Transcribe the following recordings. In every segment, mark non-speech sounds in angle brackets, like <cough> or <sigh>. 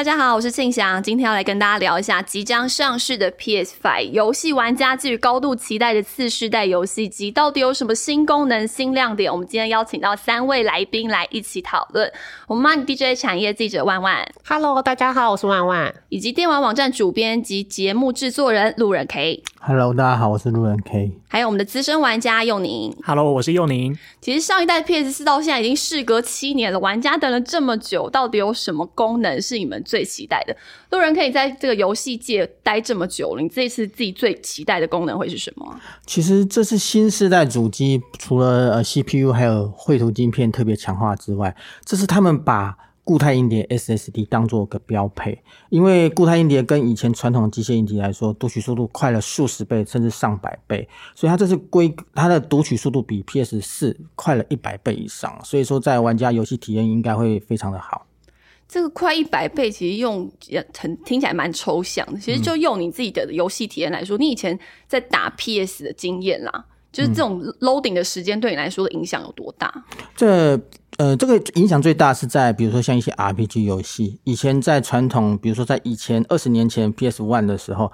大家好，我是庆祥，今天要来跟大家聊一下即将上市的 PS Five 游戏玩家寄予高度期待的次世代游戏机，到底有什么新功能、新亮点？我们今天邀请到三位来宾来一起讨论。我们 Money DJ 产业记者万万，Hello，大家好，我是万万，以及电玩网站主编及节目制作人路人 K。Hello，大家好，我是路人 K。还有我们的资深玩家佑宁，Hello，我是佑宁。其实上一代 PS 四到现在已经事隔七年了，玩家等了这么久，到底有什么功能是你们最期待的？路人可以在这个游戏界待这么久了，你这次自己最期待的功能会是什么？其实这是新世代主机，除了呃 CPU 还有绘图晶片特别强化之外，这是他们把。固态硬碟 SSD 当做个标配，因为固态硬碟跟以前传统机械硬碟来说，读取速度快了数十倍甚至上百倍，所以它这是规它的读取速度比 PS 四快了一百倍以上，所以说在玩家游戏体验应该会非常的好。这个快一百倍其实用很听起来蛮抽象的，其实就用你自己的游戏体验来说，你以前在打 PS 的经验啦，就是这种 loading 的时间对你来说的影响有多大？这呃，这个影响最大是在比如说像一些 RPG 游戏，以前在传统，比如说在以前二十年前 PS One 的时候，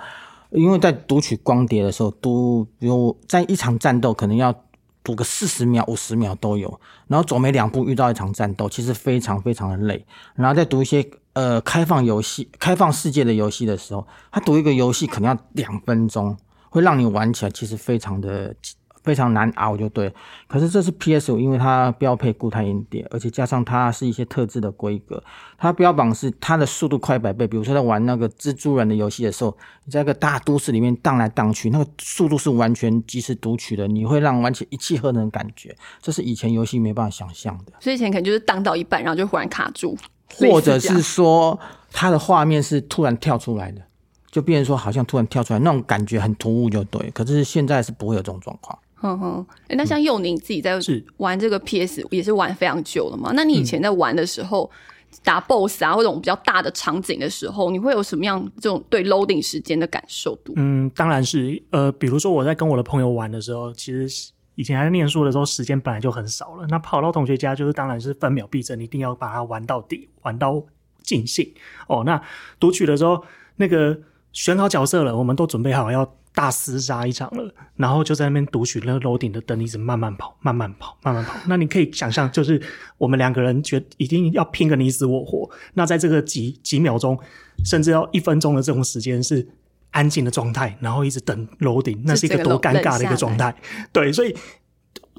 因为在读取光碟的时候，读比如在一场战斗可能要读个四十秒、五十秒都有，然后走没两步遇到一场战斗，其实非常非常的累。然后再读一些呃开放游戏、开放世界的游戏的时候，他读一个游戏可能要两分钟，会让你玩起来其实非常的。非常难熬就对，可是这是 PS 五，因为它标配固态硬碟，而且加上它是一些特制的规格，它标榜是它的速度快百倍。比如说在玩那个蜘蛛人的游戏的时候，你在一个大都市里面荡来荡去，那个速度是完全及时读取的，你会让完全一气呵成的感觉，这是以前游戏没办法想象的。所以以前可能就是荡到一半，然后就忽然卡住，或者是说它的画面是突然跳出来的，就变成说好像突然跳出来，那种感觉很突兀就对。可是现在是不会有这种状况。哼哼，哎，那像佑宁自己在玩这个 PS 也是玩非常久了嘛？那你以前在玩的时候打 BOSS 啊，或者比较大的场景的时候，你会有什么样这种对 loading 时间的感受度？嗯，当然是，呃，比如说我在跟我的朋友玩的时候，其实以前还在念书的时候，时间本来就很少了。那跑到同学家，就是当然是分秒必争，一定要把它玩到底，玩到尽兴。哦，那读取的时候，那个选好角色了，我们都准备好要。大厮杀一场了，然后就在那边读取那个楼顶的灯，一直慢慢跑，慢慢跑，慢慢跑。那你可以想象，就是我们两个人觉一定要拼个你死我活。那在这个几几秒钟，甚至要一分钟的这种时间是安静的状态，然后一直等楼顶，那是一个多尴尬的一个状态。对，所以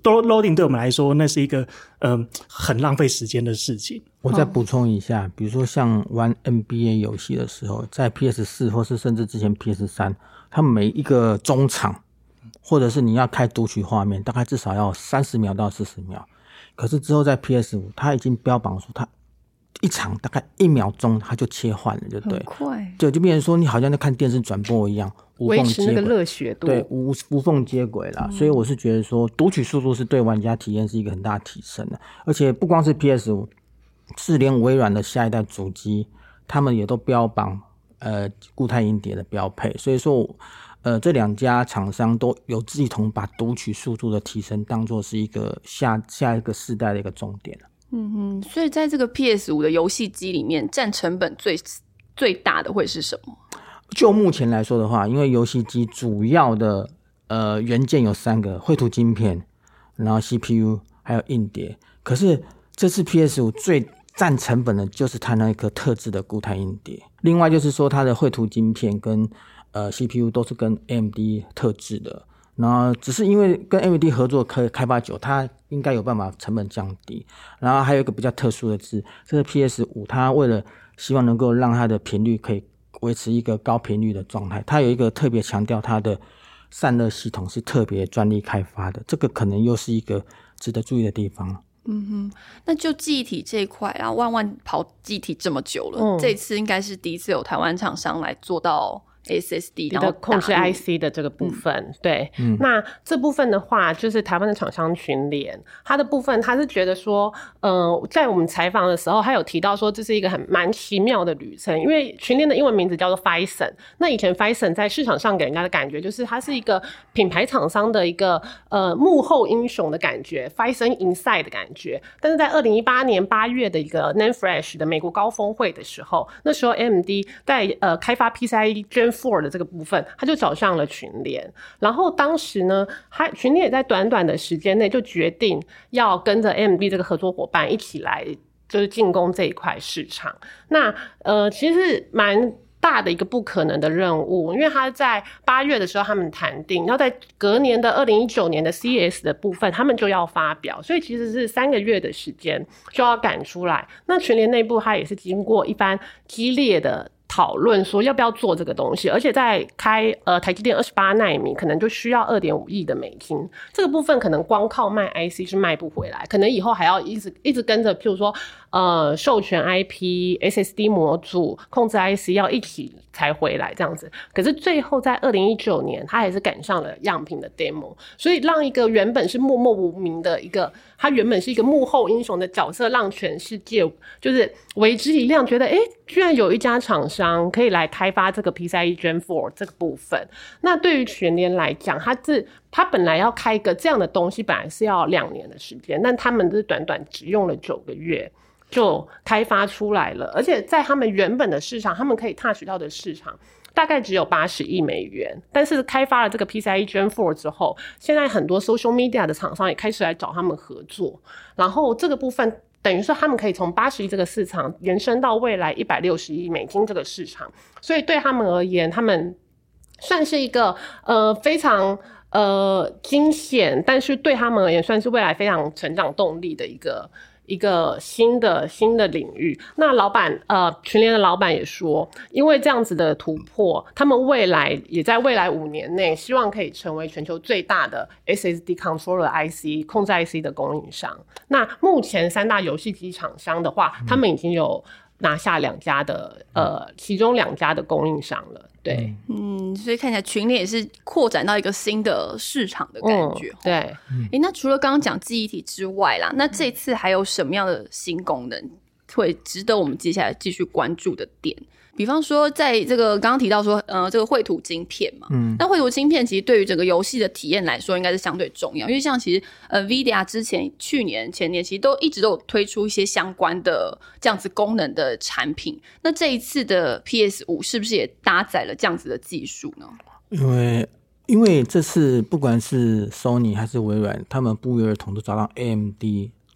多 loading 对我们来说，那是一个嗯很浪费时间的事情。我再补充一下，比如说像玩 NBA 游戏的时候，在 PS 四或是甚至之前 PS 三。它每一个中场，或者是你要开读取画面，大概至少要三十秒到四十秒。可是之后在 PS 五，它已经标榜说它一场大概一秒钟，它就切换了，就对，快，对，就变成说你好像在看电视转播一样，无缝接轨，热血度，对，无无缝接轨了。所以我是觉得说，读取速度是对玩家体验是一个很大提升的。而且不光是 PS 五，是连微软的下一代主机，他们也都标榜。呃，固态硬碟的标配，所以说，呃，这两家厂商都有志同把读取速度的提升当做是一个下下一个世代的一个重点嗯哼，所以在这个 PS 五的游戏机里面，占成本最最大的会是什么？就目前来说的话，因为游戏机主要的呃元件有三个：绘图晶片，然后 CPU，还有硬碟。可是这次 PS 五最占成本的就是它那一颗特制的固态硬碟，另外就是说它的绘图晶片跟呃 CPU 都是跟 AMD 特制的，然后只是因为跟 AMD 合作可以开发久，它应该有办法成本降低。然后还有一个比较特殊的是，这个 PS 五它为了希望能够让它的频率可以维持一个高频率的状态，它有一个特别强调它的散热系统是特别专利开发的，这个可能又是一个值得注意的地方。嗯哼，那就记忆体这一块，然后万万跑记忆体这么久了，这次应该是第一次有台湾厂商来做到 SSD 然后控制 IC 的这个部分，对，那这部分的话，就是台湾的厂商群联，它的部分他是觉得说，呃，在我们采访的时候，他有提到说这是一个很蛮奇妙的旅程，因为群联的英文名字叫做 Fison，那以前 Fison 在市场上给人家的感觉就是它是一个品牌厂商的一个呃幕后英雄的感觉，Fison Inside 的感觉，但是在二零一八年八月的一个 Nan Fresh 的美国高峰会的时候，那时候 AMD 在呃开发 PCIe Gen Four 的这个部分，他就找上了群联。然后当时呢，他群联也在短短的时间内就决定要跟着 MB 这个合作伙伴一起来，就是进攻这一块市场。那呃，其实蛮。大的一个不可能的任务，因为他在八月的时候他们谈定，要在隔年的二零一九年的 c s 的部分，他们就要发表，所以其实是三个月的时间就要赶出来。那全联内部他也是经过一番激烈的。讨论说要不要做这个东西，而且在开呃台积电二十八纳米，可能就需要二点五亿的美金，这个部分可能光靠卖 IC 是卖不回来，可能以后还要一直一直跟着，譬如说呃授权 IP、SSD 模组、控制 IC 要一起才回来这样子。可是最后在二零一九年，他还是赶上了样品的 demo，所以让一个原本是默默无名的一个。他原本是一个幕后英雄的角色，让全世界就是为之一亮，觉得哎，居然有一家厂商可以来开发这个 PCIe Gen 4这个部分。那对于全联来讲，他是他本来要开一个这样的东西，本来是要两年的时间，但他们是短短只用了九个月就开发出来了，而且在他们原本的市场，他们可以 touch 到的市场。大概只有八十亿美元，但是开发了这个 PCIe Gen Four 之后，现在很多 social media 的厂商也开始来找他们合作，然后这个部分等于说他们可以从八十亿这个市场延伸到未来一百六十亿美金这个市场，所以对他们而言，他们算是一个呃非常呃惊险，但是对他们而言算是未来非常成长动力的一个。一个新的新的领域，那老板呃，群联的老板也说，因为这样子的突破，他们未来也在未来五年内，希望可以成为全球最大的 SSD controller IC 控制 IC 的供应商。那目前三大游戏机厂商的话，他们已经有拿下两家的呃，其中两家的供应商了。对，嗯，所以看起来群里也是扩展到一个新的市场的感觉。对，哎，那除了刚刚讲记忆体之外啦，那这次还有什么样的新功能会值得我们接下来继续关注的点？比方说，在这个刚刚提到说，呃，这个绘图晶片嘛，嗯，那绘图晶片其实对于整个游戏的体验来说，应该是相对重要，因为像其实呃，VIA 之前去年前年其实都一直都有推出一些相关的这样子功能的产品，那这一次的 PS 五是不是也搭载了这样子的技术呢？因为因为这次不管是 Sony 还是微软，他们不约而同都找到 AMD。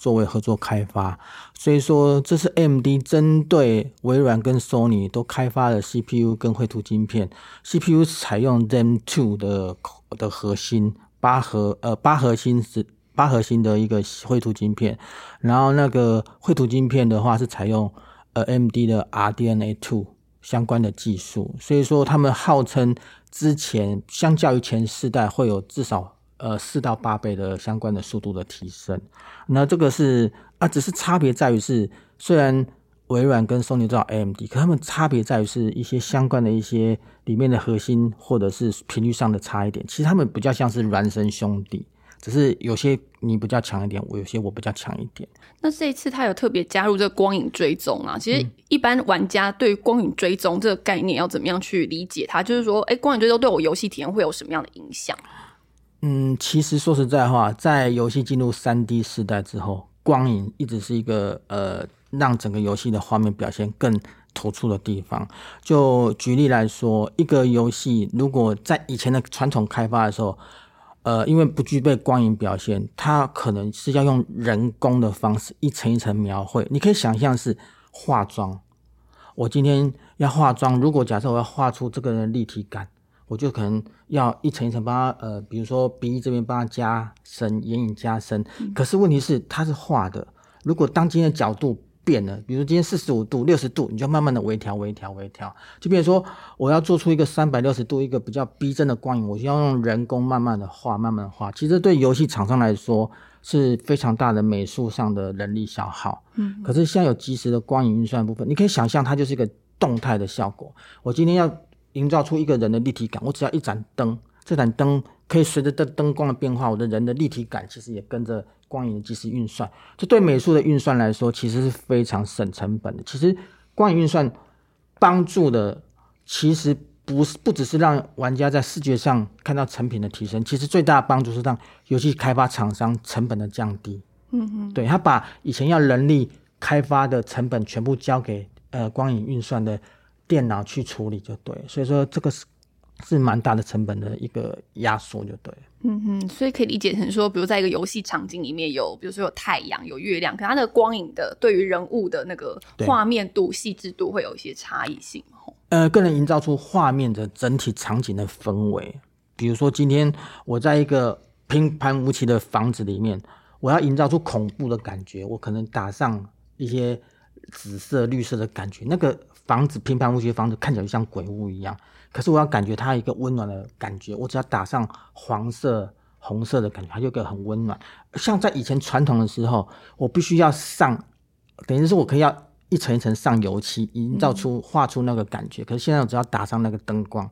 作为合作开发，所以说这是 MD 针对微软跟 Sony 都开发的 CPU 跟绘图晶片，CPU 采用 Zen Two 的的核心八核呃八核心是八核心的一个绘图晶片，然后那个绘图晶片的话是采用呃 MD 的 RDNA Two 相关的技术，所以说他们号称之前相较于前四代会有至少。呃，四到八倍的相关的速度的提升，那这个是啊，只是差别在于是，虽然微软跟 Sony 都有 AMD，可他们差别在于是一些相关的一些里面的核心或者是频率上的差一点，其实他们比较像是孪生兄弟，只是有些你比较强一点，我有些我比较强一点。那这一次他有特别加入这个光影追踪啊，其实一般玩家对光影追踪这个概念要怎么样去理解它？就是说，哎，光影追踪对我游戏体验会有什么样的影响？嗯，其实说实在话，在游戏进入三 D 时代之后，光影一直是一个呃，让整个游戏的画面表现更突出的地方。就举例来说，一个游戏如果在以前的传统开发的时候，呃，因为不具备光影表现，它可能是要用人工的方式一层一层描绘。你可以想象是化妆，我今天要化妆，如果假设我要画出这个人立体感。我就可能要一层一层帮他，呃，比如说鼻翼这边帮他加深，眼影加深。可是问题是，它是画的。如果当今天的角度变了，比如今天四十五度、六十度，你就慢慢的微调、微调、微调。就比如说，我要做出一个三百六十度、一个比较逼真的光影，我就要用人工慢慢的画、慢慢的画。其实对游戏厂商来说是非常大的美术上的人力消耗。嗯。可是现在有及时的光影运算部分，你可以想象它就是一个动态的效果。我今天要。营造出一个人的立体感。我只要一盏灯，这盏灯可以随着灯灯光的变化，我的人的立体感其实也跟着光影的即时运算。这对美术的运算来说，其实是非常省成本的。其实光影运算帮助的，其实不是不只是让玩家在视觉上看到成品的提升，其实最大的帮助是让游戏开发厂商成本的降低。嗯嗯，对他把以前要人力开发的成本全部交给呃光影运算的电脑去处理就对，所以说这个是是蛮大的成本的一个压缩就对。嗯哼，所以可以理解成说，比如在一个游戏场景里面有，比如说有太阳、有月亮，可它的光影的对于人物的那个画面度、细致度会有一些差异性。呃，更能营造出画面的整体场景的氛围。比如说今天我在一个平凡无奇的房子里面。我要营造出恐怖的感觉，我可能打上一些紫色、绿色的感觉，那个房子平凡无奇的房子看起来就像鬼屋一样。可是我要感觉它一个温暖的感觉，我只要打上黄色、红色的感觉，它就一个很温暖。像在以前传统的时候，我必须要上，等于是我可以要一层一层上油漆，营造出画出那个感觉。可是现在我只要打上那个灯光。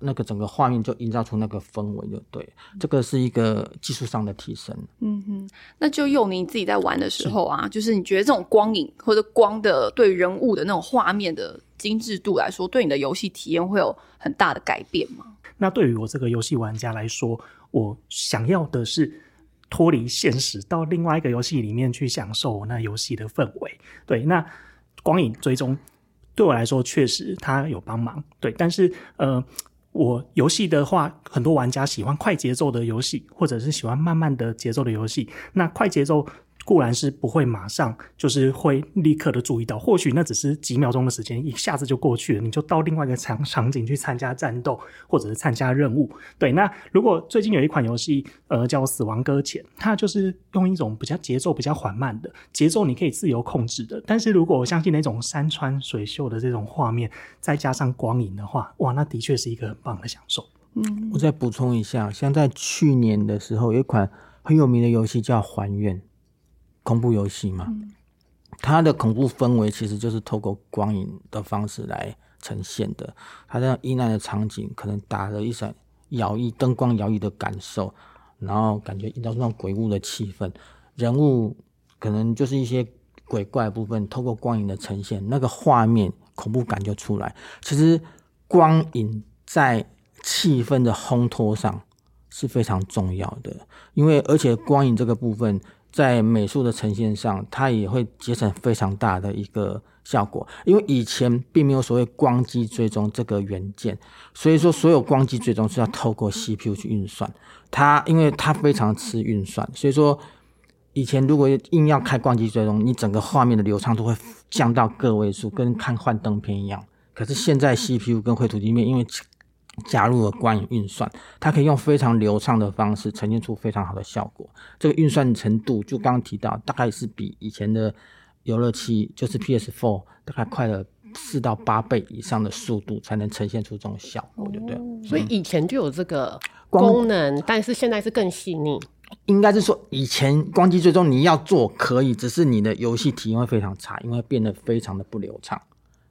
那个整个画面就营造出那个氛围，就对，这个是一个技术上的提升。嗯哼，那就用你自己在玩的时候啊，就是你觉得这种光影或者光的对人物的那种画面的精致度来说，对你的游戏体验会有很大的改变吗？那对于我这个游戏玩家来说，我想要的是脱离现实，到另外一个游戏里面去享受那游戏的氛围。对，那光影追踪。对我来说，确实它有帮忙。对，但是呃，我游戏的话，很多玩家喜欢快节奏的游戏，或者是喜欢慢慢的节奏的游戏。那快节奏。固然是不会马上就是会立刻的注意到，或许那只是几秒钟的时间，一下子就过去了，你就到另外一个场场景去参加战斗，或者是参加任务。对，那如果最近有一款游戏，呃，叫《死亡搁浅》，它就是用一种比较节奏比较缓慢的节奏，你可以自由控制的。但是如果我相信那种山川水秀的这种画面，再加上光影的话，哇，那的确是一个很棒的享受。嗯，我再补充一下，像在去年的时候，有一款很有名的游戏叫《还愿》。恐怖游戏嘛，它的恐怖氛围其实就是透过光影的方式来呈现的。它这样阴暗的场景，可能打了一闪摇曳灯光摇曳的感受，然后感觉营造出那种鬼屋的气氛。人物可能就是一些鬼怪部分，透过光影的呈现，那个画面恐怖感就出来。其实光影在气氛的烘托上是非常重要的，因为而且光影这个部分。在美术的呈现上，它也会节省非常大的一个效果，因为以前并没有所谓光机追踪这个元件，所以说所有光机追踪是要透过 CPU 去运算，它因为它非常吃运算，所以说以前如果硬要开光机追踪，你整个画面的流畅度会降到个位数，跟看幻灯片一样。可是现在 CPU 跟绘图界面因为加入了光影运算，它可以用非常流畅的方式呈现出非常好的效果。这个运算程度，就刚刚提到，大概是比以前的游乐器，就是 PS4，大概快了四到八倍以上的速度，才能呈现出这种效果，对不对？所以以前就有这个功能，但是现在是更细腻。应该是说，以前光机追踪你要做可以，只是你的游戏体验会非常差，因为变得非常的不流畅。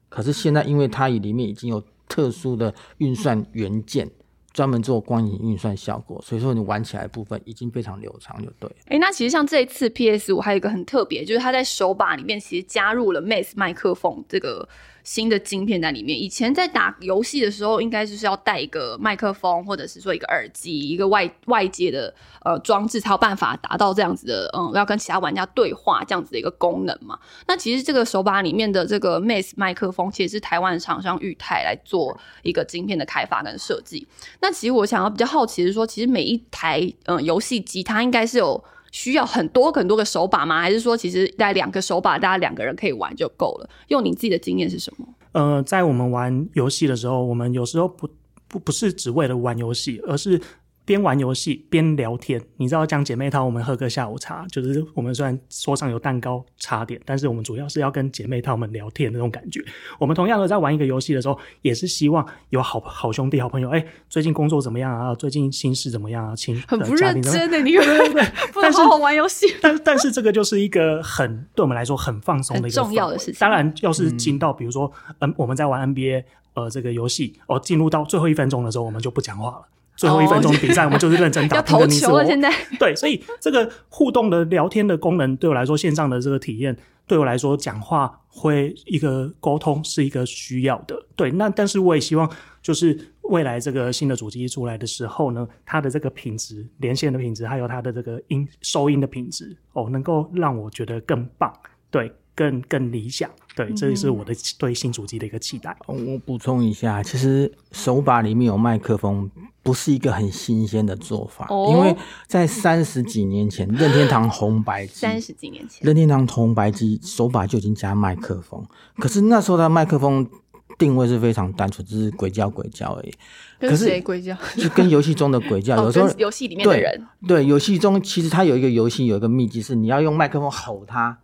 可是现在，因为它里面已经有特殊的运算元件，专门做光影运算效果，所以说你玩起来部分已经非常流畅，就对。哎，那其实像这一次 PS 五还有一个很特别，就是它在手把里面其实加入了 Mass 麦克风这个。新的晶片在里面。以前在打游戏的时候，应该就是要带一个麦克风，或者是说一个耳机，一个外外接的呃装置，才有办法达到这样子的，嗯，要跟其他玩家对话这样子的一个功能嘛。那其实这个手把里面的这个 m a s 麦克风，其实是台湾厂商裕泰来做一个晶片的开发跟设计。那其实我想要比较好奇的是说，其实每一台嗯游戏机，它应该是有。需要很多很多个手把吗？还是说其实带两个手把，大家两个人可以玩就够了？用你自己的经验是什么？呃，在我们玩游戏的时候，我们有时候不不不是只为了玩游戏，而是。边玩游戏边聊天，你知道讲姐妹淘，我们喝个下午茶，就是我们虽然桌上有蛋糕茶点，但是我们主要是要跟姐妹淘们聊天那种感觉。我们同样的在玩一个游戏的时候，也是希望有好好兄弟、好朋友，哎，最近工作怎么样啊？最近心事怎么样啊？亲，很不认真的，你对对对，不能好好玩游戏。但但是这个就是一个很对我们来说很放松的一个重要的事情。当然，要是进到比如说，嗯，我们在玩 NBA。呃这个游戏哦进入到最后一分钟的时候，我们就不讲话了。最后一分钟比赛，<laughs> 我们就是认真打，要投球了。现在 <laughs> 对，所以这个互动的聊天的功能，对我来说，线上的这个体验，对我来说，讲话会一个沟通是一个需要的。对，那但是我也希望，就是未来这个新的主机出来的时候呢，它的这个品质、连线的品质，还有它的这个音收音的品质，哦，能够让我觉得更棒。对。更更理想，对，这也是我的对新主机的一个期待。我补充一下，其实手把里面有麦克风，不是一个很新鲜的做法，因为在三十几年前，任天堂红白机，三十几年前，任天堂红白机手把就已经加麦克风，可是那时候的麦克风定位是非常单纯，只是鬼叫鬼叫而已。跟谁鬼叫？就跟游戏中的鬼叫，<laughs> 有时候游戏里面的人，对，游戏中其实它有一个游戏有一个秘籍是你要用麦克风吼他。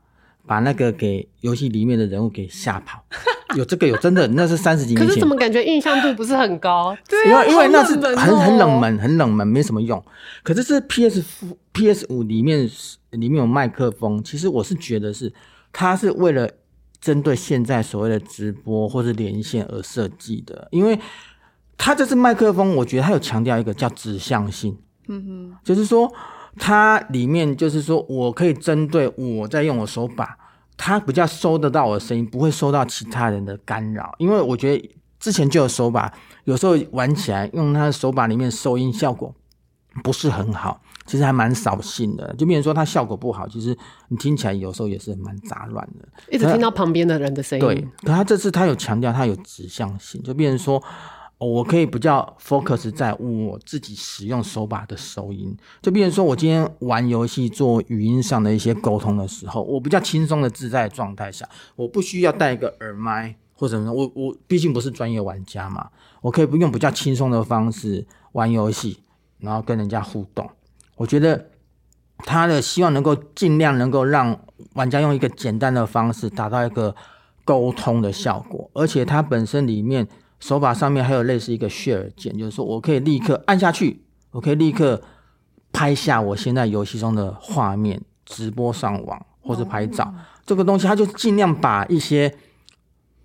把那个给游戏里面的人物给吓跑，<laughs> 有这个有真的，那是三十几年前。可是怎么感觉印象度不是很高？对，因为因为那是很很冷门，很冷门，没什么用。可是是 PS PS 五里面里面有麦克风，其实我是觉得是它是为了针对现在所谓的直播或是连线而设计的，因为它这是麦克风，我觉得它有强调一个叫指向性，嗯哼，就是说。它里面就是说，我可以针对我在用我手把，它比较收得到我的声音，不会收到其他人的干扰。因为我觉得之前就有手把，有时候玩起来用他的手把里面收音效果不是很好，其实还蛮扫兴的。就比如说它效果不好，其实你听起来有时候也是蛮杂乱的，一直听到旁边的人的声音。对，可他这次他有强调，他有指向性，就变成说。我可以比较 focus 在我自己使用手把的收音，就比如说我今天玩游戏做语音上的一些沟通的时候，我比较轻松的自在状态下，我不需要带一个耳麦或者什么，我我毕竟不是专业玩家嘛，我可以不用比较轻松的方式玩游戏，然后跟人家互动。我觉得他的希望能够尽量能够让玩家用一个简单的方式达到一个沟通的效果，而且它本身里面。手把上面还有类似一个 share 键，就是说我可以立刻按下去，我可以立刻拍下我现在游戏中的画面，直播上网或者拍照。这个东西它就尽量把一些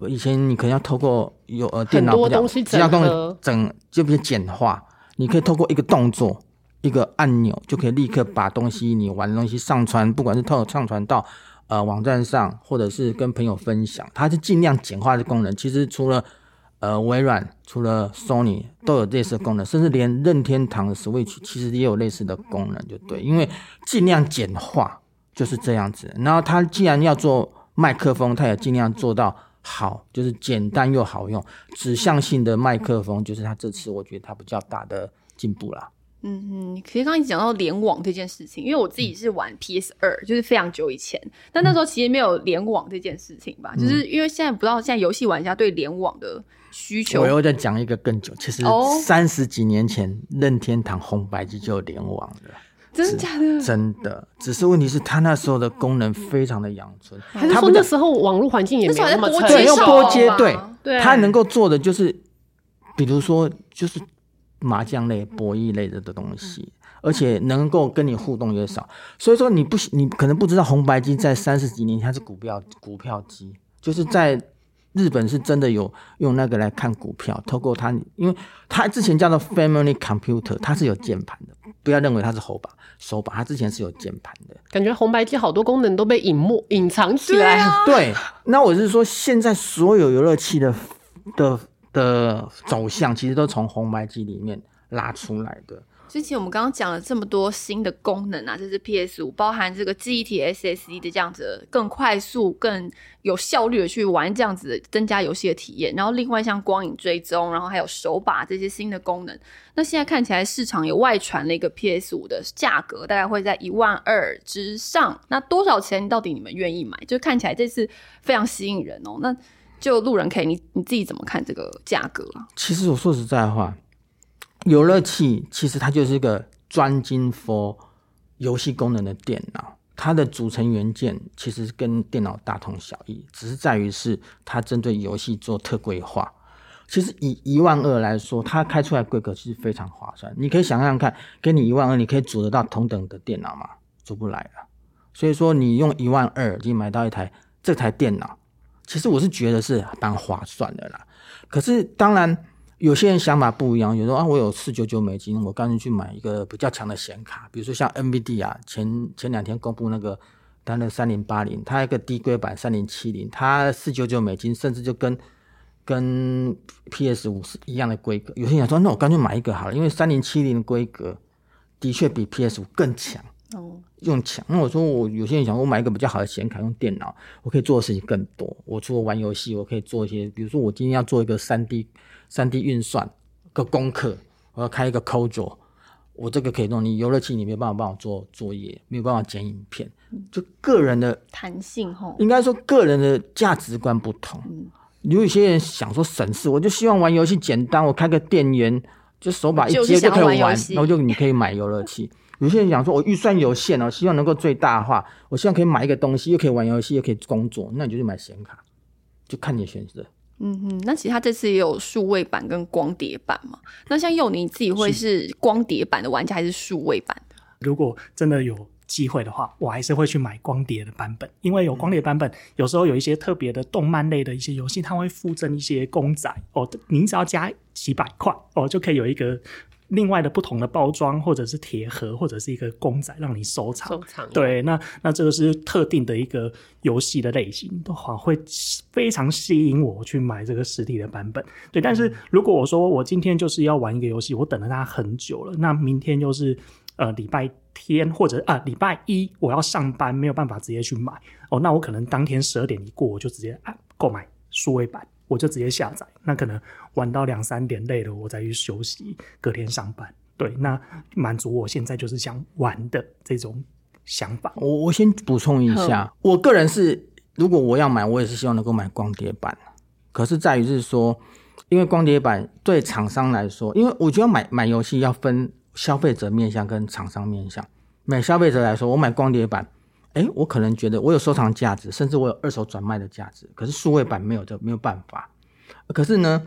以前你可能要透过有呃电脑比较比较东整就比较简化，你可以透过一个动作一个按钮就可以立刻把东西你玩的东西上传，不管是透上传到呃网站上，或者是跟朋友分享，它是尽量简化的功能。其实除了呃，微软除了 Sony 都有类似的功能，甚至连任天堂的 Switch 其实也有类似的功能，就对，因为尽量简化就是这样子。然后它既然要做麦克风，它也尽量做到好，就是简单又好用，指向性的麦克风，就是它这次我觉得它比较大的进步啦。嗯嗯，其实刚刚讲到联网这件事情，因为我自己是玩 PS 二，就是非常久以前，但那时候其实没有联网这件事情吧，就是因为现在不知道现在游戏玩家对联网的需求。我又再讲一个更久，其实三十几年前任天堂红白机就有联网了，真的假的？真的，只是问题是他那时候的功能非常的阳春，还是说那时候网络环境也没有那么对，用拨接对，他能够做的就是，比如说就是。麻将类、博弈类的的东西，而且能够跟你互动也少，所以说你不你可能不知道红白机在三十几年前是股票股票机，就是在日本是真的有用那个来看股票，透过它，因为它之前叫做 Family Computer，它是有键盘的，不要认为它是手把手把，它之前是有键盘的。感觉红白机好多功能都被隐没隐藏起来。对，那我是说，现在所有游乐器的的。的走向其实都从红白机里面拉出来的。之前我们刚刚讲了这么多新的功能啊，这是 PS 五包含这个记忆体 SSD 的这样子，更快速、更有效率的去玩这样子增加游戏的体验。然后另外像光影追踪，然后还有手把这些新的功能。那现在看起来市场有外传了一个 PS 五的价格，大概会在一万二之上。那多少钱到底你们愿意买？就看起来这次非常吸引人哦。那就路人可以，你你自己怎么看这个价格啊？其实我说实在话，游乐器其实它就是一个专精 for 游戏功能的电脑，它的组成元件其实跟电脑大同小异，只是在于是它针对游戏做特规化。其实以一万二来说，它开出来规格其实非常划算。你可以想想看，给你一万二，你可以组得到同等的电脑吗？组不来了。所以说，你用一万二，你买到一台这台电脑。其实我是觉得是蛮划算的啦。可是当然有些人想法不一样，有时候啊，我有四九九美金，我干脆去买一个比较强的显卡，比如说像 NVD 啊，前前两天公布那个它的三零八零，它一个低规版三零七零，它四九九美金，甚至就跟跟 PS 五是一样的规格。有些人想说，那我干脆买一个好了，因为三零七零的规格的确比 PS 五更强。哦，用强。那我说我有些人想，我买一个比较好的显卡，用电脑，我可以做的事情更多。我除了玩游戏，我可以做一些，比如说我今天要做一个三 D 三 D 运算个功课，我要开一个 Code，我这个可以弄。你游乐器你没有办法帮我做作业，没有办法剪影片，就个人的弹性吼，应该说个人的价值观不同。嗯，有一些人想说省事，我就希望玩游戏简单，我开个电源，就手把一接就可以玩，然后就你可以买游乐器。有些人想说，我预算有限哦，希望能够最大化。我希望可以买一个东西，又可以玩游戏，又可以工作，那你就去买显卡，就看你选择。嗯哼，那其实它这次也有数位版跟光碟版嘛。那像佑你自己会是光碟版的玩家，还是数位版的？如果真的有机会的话，我还是会去买光碟的版本，因为有光碟版本，有时候有一些特别的动漫类的一些游戏，它会附赠一些公仔哦，您只要加几百块哦，就可以有一个。另外的不同的包装，或者是铁盒，或者是一个公仔，让你收藏。收藏。对，那那这个是特定的一个游戏的类型，的话会非常吸引我去买这个实体的版本。对，但是如果我说我今天就是要玩一个游戏，我等了它很久了，那明天又是呃礼拜天或者啊礼拜一我要上班，没有办法直接去买哦，那我可能当天十二点一过，我就直接啊购买数位版。我就直接下载，那可能玩到两三点累了，我再去休息，隔天上班。对，那满足我现在就是想玩的这种想法。我我先补充一下，我个人是，如果我要买，我也是希望能够买光碟版。可是在于是说，因为光碟版对厂商来说，因为我觉得买买游戏要分消费者面向跟厂商面向。买消费者来说，我买光碟版。哎，我可能觉得我有收藏价值，甚至我有二手转卖的价值。可是数位版没有的，没有办法。可是呢，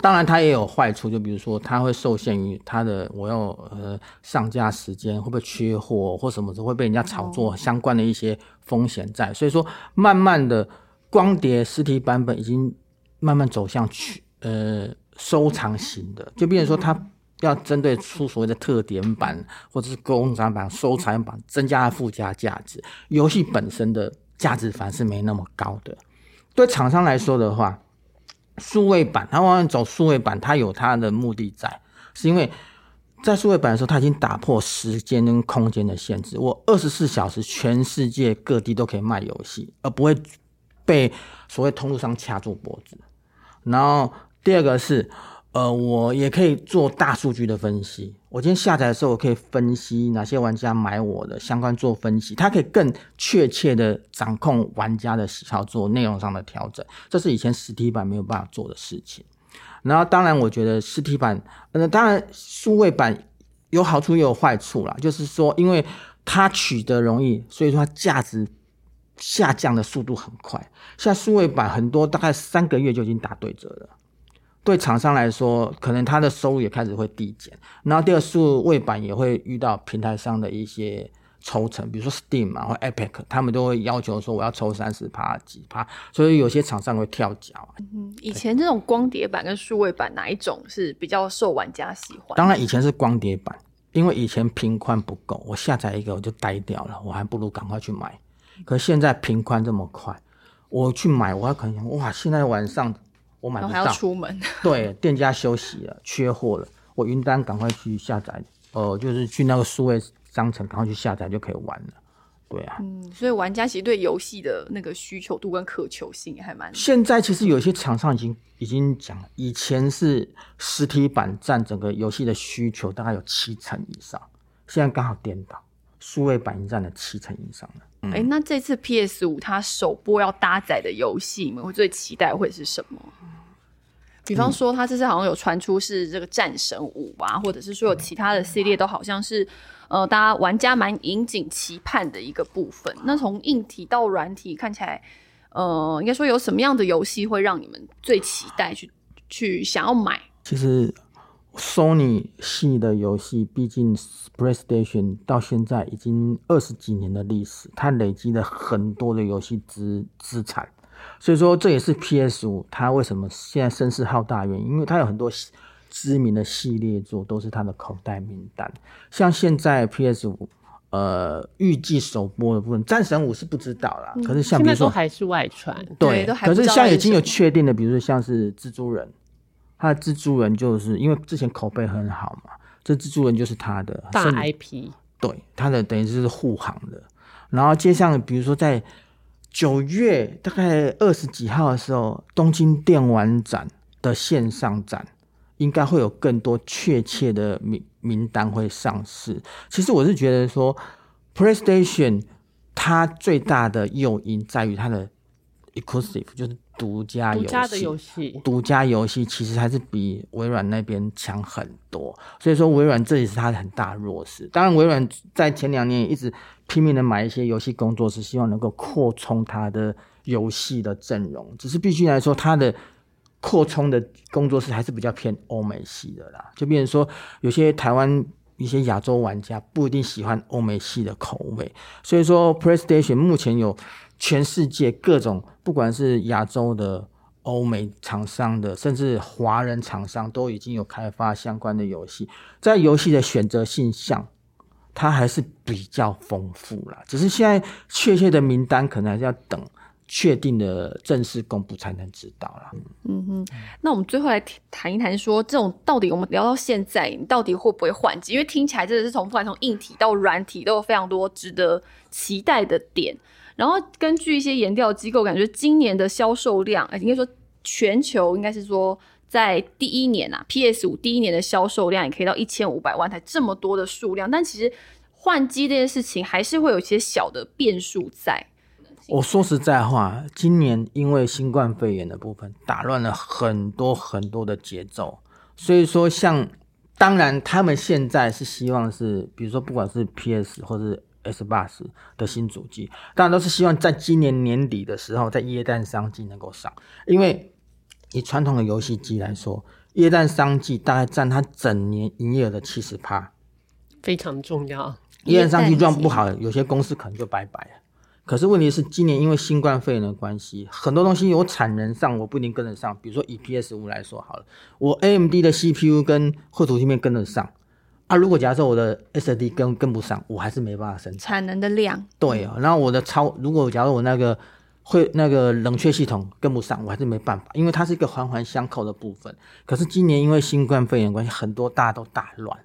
当然它也有坏处，就比如说它会受限于它的我要呃上架时间会不会缺货或什么，会被人家炒作相关的一些风险在。所以说，慢慢的光碟实体版本已经慢慢走向去呃收藏型的，就比如说它。要针对出所谓的特点版或者是工厂版、收藏版，增加附加价值。游戏本身的价值反而是没那么高的。对厂商来说的话，数位版它往往走数位版，它有它的目的在，是因为在数位版的时候，它已经打破时间跟空间的限制。我二十四小时全世界各地都可以卖游戏，而不会被所谓通路商掐住脖子。然后第二个是。呃，我也可以做大数据的分析。我今天下载的时候，我可以分析哪些玩家买我的相关做分析，它可以更确切的掌控玩家的喜好，做内容上的调整。这是以前实体版没有办法做的事情。然后，当然，我觉得实体版，呃，当然数位版有好处也有坏处啦。就是说，因为它取得容易，所以说它价值下降的速度很快。像数位版很多，大概三个月就已经打对折了。对厂商来说，可能他的收入也开始会递减。然后第二数位版也会遇到平台上的一些抽成，比如说 Steam 嘛或 Epic，他们都会要求说我要抽三十趴几趴，所以有些厂商会跳脚。嗯，以前这种光碟版跟数位版哪一种是比较受玩家喜欢？当然以前是光碟版，因为以前频宽不够，我下载一个我就呆掉了，我还不如赶快去买。可现在频宽这么快，我去买我还可能哇，现在晚上。我买不到，还要出门。<laughs> 对，店家休息了，缺货了，我云端赶快去下载，呃，就是去那个数位商城赶快去下载就可以玩了。对啊，嗯，所以玩家其实对游戏的那个需求度跟渴求性还蛮。现在其实有些厂商已经已经讲，以前是实体版占整个游戏的需求大概有七成以上，现在刚好颠倒，数位版已经占了七成以上了。哎，那这次 PS 五它首播要搭载的游戏，你们会最期待会是什么？比方说，它这次好像有传出是这个《战神五》啊，或者是说有其他的系列，都好像是呃，大家玩家蛮引颈期盼的一个部分。那从硬体到软体看起来，呃，应该说有什么样的游戏会让你们最期待去去想要买？其实。Sony 系的游戏，毕竟 PlayStation 到现在已经二十几年的历史，它累积了很多的游戏资资产。所以说这也是 PS 五它为什么现在声势浩大原因，因为它有很多知名的系列作都是它的口袋名单。像现在 PS 五，呃，预计首播的部分，战神五是不知道啦。可是像比如说还是外传，对，可是像已经有确定的，比如说像是蜘蛛人，它的蜘蛛人就是因为之前口碑很好嘛，这蜘蛛人就是他的大 IP，对，他的等于是护航的。然后接上，比如说在九月大概二十几号的时候，东京电玩展的线上展，应该会有更多确切的名名单会上市。其实我是觉得说，PlayStation 它最大的诱因在于它的 exclusive，就是独家游戏。独家游戏其实还是比微软那边强很多。所以说，微软这也是它的很大弱势。当然，微软在前两年也一直。拼命的买一些游戏工作室，希望能够扩充它的游戏的阵容。只是必须来说，它的扩充的工作室还是比较偏欧美系的啦。就变成说，有些台湾一些亚洲玩家不一定喜欢欧美系的口味。所以说，PlayStation 目前有全世界各种，不管是亚洲的、欧美厂商的，甚至华人厂商，都已经有开发相关的游戏。在游戏的选择性上。它还是比较丰富啦，只是现在确切的名单可能还是要等确定的正式公布才能知道啦。嗯哼，那我们最后来谈一谈，说这种到底我们聊到现在，你到底会不会换机？因为听起来真的是从不管从硬体到软体都有非常多值得期待的点。然后根据一些研调机构，感觉今年的销售量，哎，应该说全球应该是说。在第一年啊，PS 五第一年的销售量也可以到一千五百万台，这么多的数量，但其实换机这件事情还是会有一些小的变数在。我说实在话，今年因为新冠肺炎的部分打乱了很多很多的节奏，所以说像当然他们现在是希望是，比如说不管是 PS 或是 S bus 的新主机，当然都是希望在今年年底的时候，在耶诞商机能够上，因为。以传统的游戏机来说，液氮商机大概占它整年营业额的七十趴，非常重要。液氮商机赚不好，有些公司可能就拜拜了。可是问题是，今年因为新冠肺炎的关系，很多东西有产能上我不一定跟得上。比如说以 PS 五来说好了，我 AMD 的 CPU 跟绘图芯片跟得上啊。如果假设我的 SSD 跟跟不上，我还是没办法生产产能的量。对啊，然后我的超，如果假如我那个。会那个冷却系统跟不上，我还是没办法，因为它是一个环环相扣的部分。可是今年因为新冠肺炎关系，很多大家都大乱，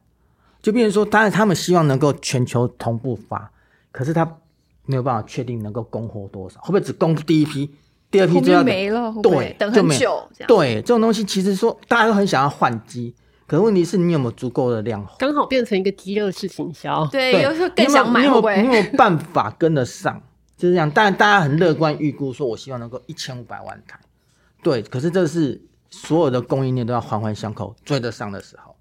就变成说，当然他们希望能够全球同步发，可是他没有办法确定能够供货多少，会不会只供第一批，第二批就要没了？对，等很久。对，这种东西其实说大家都很想要换机，可是问题是你有没有足够的量？刚好变成一个饥饿式营销。对，有时候更想买，你有没有办法跟得上？<laughs> 就是这样，但大家很乐观预估说，我希望能够一千五百万台，对。可是这是所有的供应链都要环环相扣追得上的时候。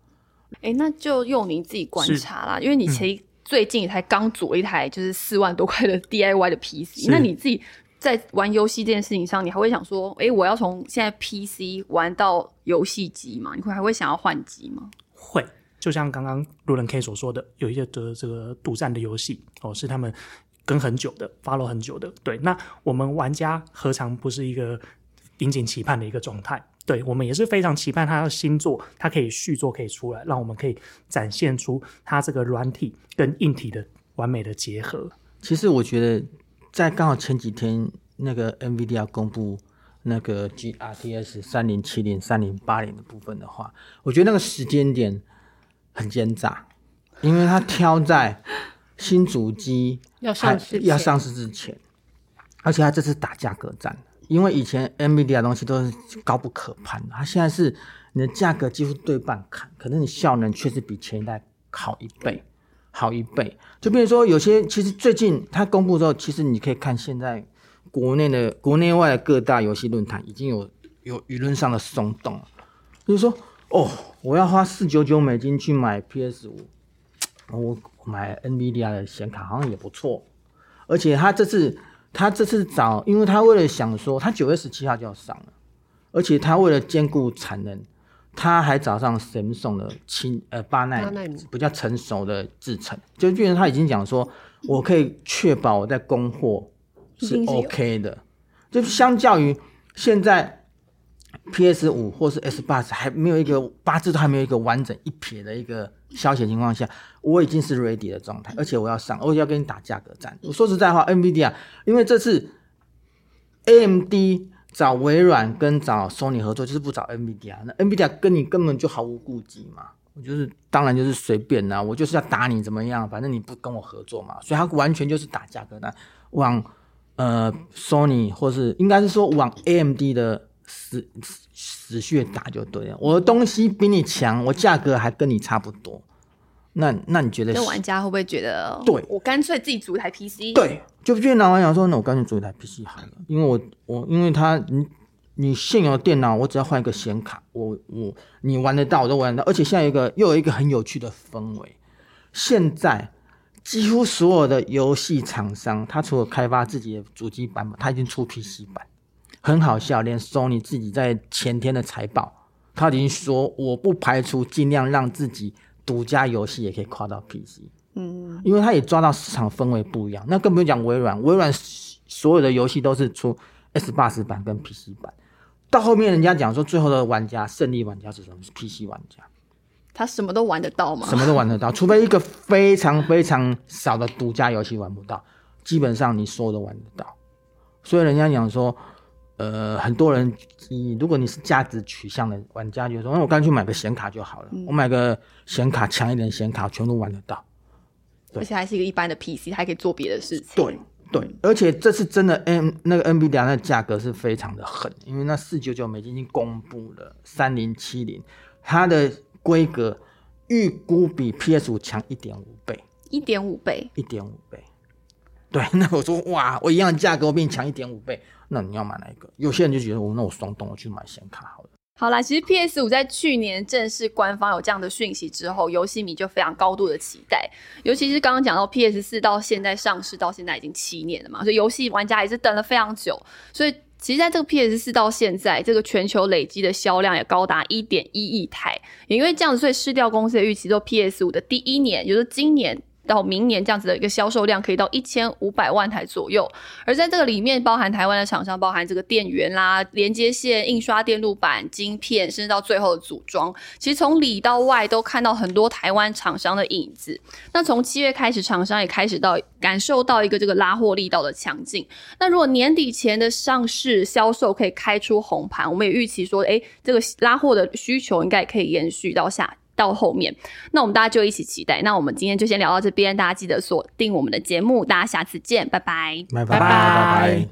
哎，那就用你自己观察啦，因为你其实最近才刚组了一台就是四万多块的 DIY 的 PC，那你自己在玩游戏这件事情上，你还会想说，哎，我要从现在 PC 玩到游戏机吗？你会还会想要换机吗？会，就像刚刚路人 K 所说的，有一些的这个独占的游戏哦，是他们。跟很久的，follow 很久的，对，那我们玩家何尝不是一个引颈期盼的一个状态？对我们也是非常期盼他的新作，他可以续作可以出来，让我们可以展现出他这个软体跟硬体的完美的结合。其实我觉得，在刚好前几天那个 NVIDIA 公布那个 GRTS 三零七零、三零八零的部分的话，我觉得那个时间点很奸诈，因为它挑在。新主机要上市要上市之前，而且它这次打价格战，因为以前 NVIDIA 东西都是高不可攀的，它现在是你的价格几乎对半砍，可能你效能确实比前一代好一倍，好一倍。就比如说有些，其实最近它公布之后，其实你可以看现在国内的国内外的各大游戏论坛已经有有舆论上的松动，就是说哦，我要花四九九美金去买 PS 五，我。买 NVIDIA 的显卡好像也不错，而且他这次他这次找，因为他为了想说，他九月十七号就要上了，而且他为了兼顾产能，他还找上 Samsung 的七呃八纳米比较成熟的制程，就变成他已经讲说，我可以确保我在供货是 OK 的，就相较于现在 PS 五或是 S 八还没有一个八字都还没有一个完整一撇的一个消息情况下，我已经是 ready 的状态，而且我要上，我要跟你打价格战。我说实在话，NVIDIA，因为这次 AMD 找微软跟找 Sony 合作，就是不找 NVIDIA，那 NVIDIA 跟你根本就毫无顾忌嘛。我就是，当然就是随便啦，我就是要打你怎么样，反正你不跟我合作嘛，所以他完全就是打价格战，往呃 Sony 或是应该是说往 AMD 的死死穴打就对了。我的东西比你强，我价格还跟你差不多，那那你觉得？那玩家会不会觉得？对，我干脆自己组一台 PC。对，就电脑玩家说，那我干脆组一台 PC 好了，因为我我因为他你。你现有的电脑，我只要换一个显卡，我我你玩得到，我都玩得到。而且现在有一个又有一个很有趣的氛围，现在几乎所有的游戏厂商，他除了开发自己的主机版本，他已经出 PC 版，很好笑。连 Sony 自己在前天的财报，他已经说，我不排除尽量让自己独家游戏也可以跨到 PC。嗯，因为他也抓到市场氛围不一样。那更不用讲微软，微软所有的游戏都是出 S 八十版跟 PC 版。到后面，人家讲说，最后的玩家胜利玩家是什么？是 PC 玩家，他什么都玩得到吗？什么都玩得到，<laughs> 除非一个非常非常少的独家游戏玩不到，基本上你所有都玩得到。所以人家讲说，呃，很多人，你如果你是价值取向的玩家，就说，那我干脆买个显卡就好了，我买个显卡强一点显卡，全都玩得到，而且还是一个一般的 PC，还可以做别的事情。对。对，而且这次真的 N 那个 NVIDIA 那价格是非常的狠，因为那四九九美金已经公布了，三零七零，它的规格预估比 PS 五强一点五倍，一点五倍，一点五倍。对，<laughs> 那我说哇，我一样的价格我比你强一点五倍，那你要买哪一个？有些人就觉得我那我双动，我去买显卡好了。好啦，其实 PS 五在去年正式官方有这样的讯息之后，游戏迷就非常高度的期待。尤其是刚刚讲到 PS 四到现在上市到现在已经七年了嘛，所以游戏玩家也是等了非常久。所以其实在这个 PS 四到现在，这个全球累积的销量也高达一点一亿台。也因为这样子，所以失掉公司的预期，说 PS 五的第一年，也就是今年。到明年这样子的一个销售量可以到一千五百万台左右，而在这个里面包含台湾的厂商，包含这个电源啦、连接线、印刷电路板、晶片，甚至到最后的组装，其实从里到外都看到很多台湾厂商的影子。那从七月开始，厂商也开始到感受到一个这个拉货力道的强劲。那如果年底前的上市销售可以开出红盘，我们也预期说，哎，这个拉货的需求应该也可以延续到下。到后面，那我们大家就一起期待。那我们今天就先聊到这边，大家记得锁定我们的节目，大家下次见，拜拜，拜拜拜拜。